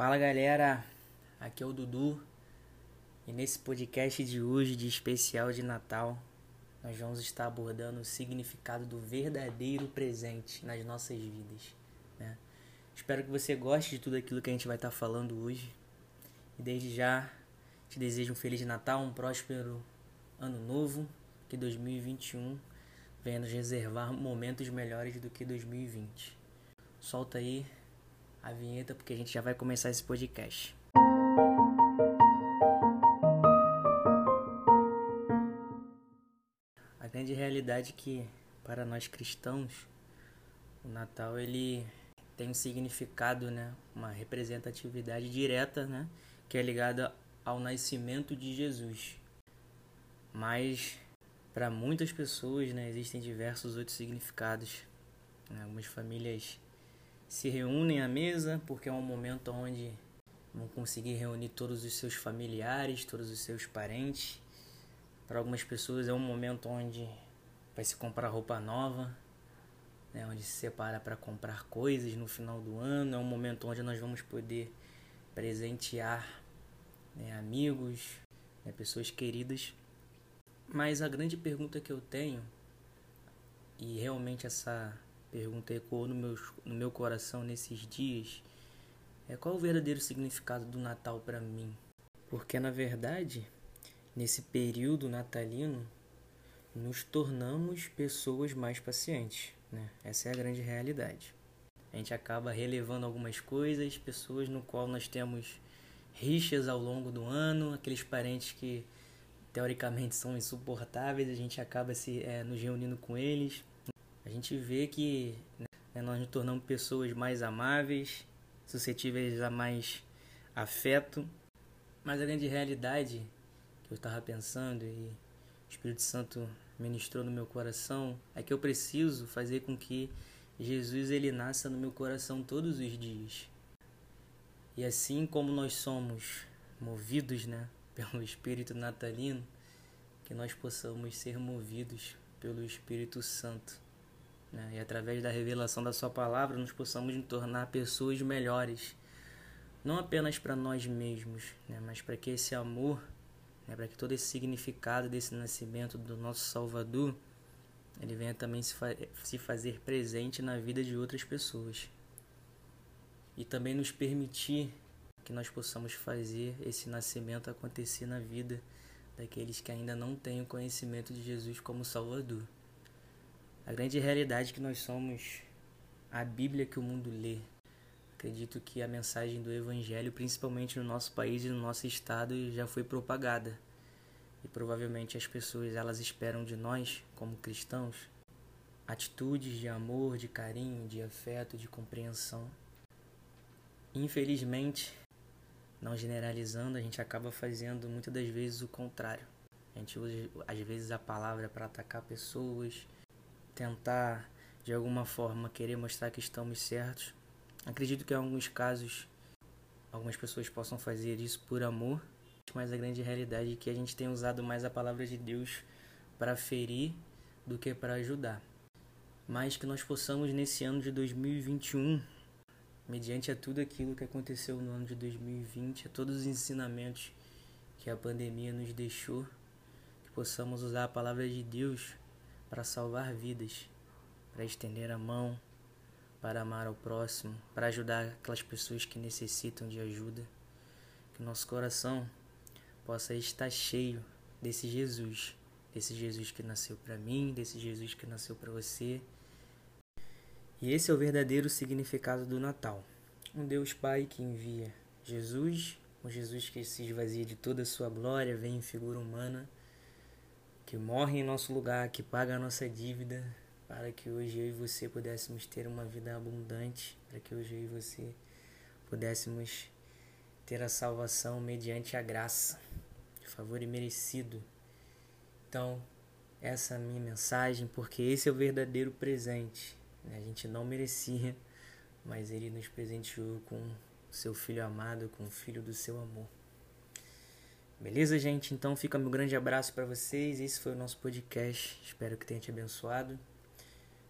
Fala galera, aqui é o Dudu e nesse podcast de hoje, de especial de Natal, nós vamos estar abordando o significado do verdadeiro presente nas nossas vidas. Né? Espero que você goste de tudo aquilo que a gente vai estar falando hoje e desde já te desejo um Feliz Natal, um próspero Ano Novo, que 2021 venha nos reservar momentos melhores do que 2020. Solta aí a vinheta porque a gente já vai começar esse podcast. A grande realidade é que para nós cristãos o Natal ele tem um significado, né, uma representatividade direta, né, que é ligada ao nascimento de Jesus. Mas para muitas pessoas, né, existem diversos outros significados. Né, algumas famílias se reúnem à mesa porque é um momento onde vão conseguir reunir todos os seus familiares, todos os seus parentes. Para algumas pessoas é um momento onde vai se comprar roupa nova, né, onde se separa para comprar coisas no final do ano. É um momento onde nós vamos poder presentear né, amigos, né, pessoas queridas. Mas a grande pergunta que eu tenho, e realmente essa pergunta ecoou no meu, no meu coração nesses dias é qual o verdadeiro significado do Natal para mim? Porque na verdade, nesse período natalino, nos tornamos pessoas mais pacientes, né? Essa é a grande realidade. A gente acaba relevando algumas coisas, pessoas no qual nós temos rixas ao longo do ano, aqueles parentes que teoricamente são insuportáveis, a gente acaba se é, nos reunindo com eles, a gente vê que né, nós nos tornamos pessoas mais amáveis, suscetíveis a mais afeto. Mas a grande realidade que eu estava pensando e o Espírito Santo ministrou no meu coração é que eu preciso fazer com que Jesus ele nasça no meu coração todos os dias. E assim como nós somos movidos, né, pelo Espírito natalino, que nós possamos ser movidos pelo Espírito Santo né? e através da revelação da Sua palavra nos possamos tornar pessoas melhores, não apenas para nós mesmos, né? mas para que esse amor, né? para que todo esse significado desse nascimento do nosso Salvador, ele venha também se, fa se fazer presente na vida de outras pessoas e também nos permitir que nós possamos fazer esse nascimento acontecer na vida daqueles que ainda não têm o conhecimento de Jesus como Salvador. A grande realidade é que nós somos a Bíblia que o mundo lê. Acredito que a mensagem do Evangelho, principalmente no nosso país e no nosso estado, já foi propagada. E provavelmente as pessoas elas esperam de nós, como cristãos, atitudes de amor, de carinho, de afeto, de compreensão. Infelizmente, não generalizando, a gente acaba fazendo muitas das vezes o contrário. A gente usa às vezes a palavra para atacar pessoas, tentar de alguma forma querer mostrar que estamos certos. Acredito que em alguns casos algumas pessoas possam fazer isso por amor, mas a grande realidade é que a gente tem usado mais a palavra de Deus para ferir do que para ajudar. Mas que nós possamos nesse ano de 2021, mediante a tudo aquilo que aconteceu no ano de 2020, a todos os ensinamentos que a pandemia nos deixou, que possamos usar a palavra de Deus para salvar vidas, para estender a mão, para amar ao próximo, para ajudar aquelas pessoas que necessitam de ajuda. Que nosso coração possa estar cheio desse Jesus, desse Jesus que nasceu para mim, desse Jesus que nasceu para você. E esse é o verdadeiro significado do Natal. Um Deus Pai que envia Jesus, um Jesus que se esvazia de toda a sua glória, vem em figura humana que morre em nosso lugar, que paga a nossa dívida, para que hoje eu e você pudéssemos ter uma vida abundante, para que hoje eu e você pudéssemos ter a salvação mediante a graça, de favor imerecido. Então, essa é a minha mensagem, porque esse é o verdadeiro presente. A gente não merecia, mas ele nos presenteou com seu filho amado, com o filho do seu amor. Beleza, gente? Então fica meu grande abraço para vocês. Esse foi o nosso podcast. Espero que tenha te abençoado.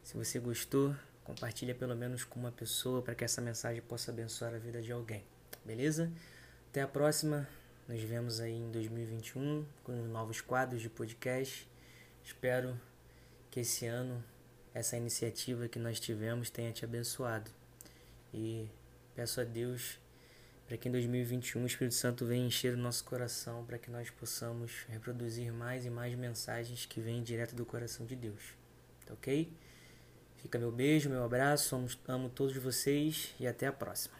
Se você gostou, compartilha pelo menos com uma pessoa para que essa mensagem possa abençoar a vida de alguém. beleza? Até a próxima. Nos vemos aí em 2021 com novos quadros de podcast. Espero que esse ano essa iniciativa que nós tivemos tenha te abençoado. E peço a Deus para que em 2021 o Espírito Santo venha encher o nosso coração para que nós possamos reproduzir mais e mais mensagens que vêm direto do coração de Deus. Tá ok? Fica meu beijo, meu abraço, amo, todos vocês e até a próxima.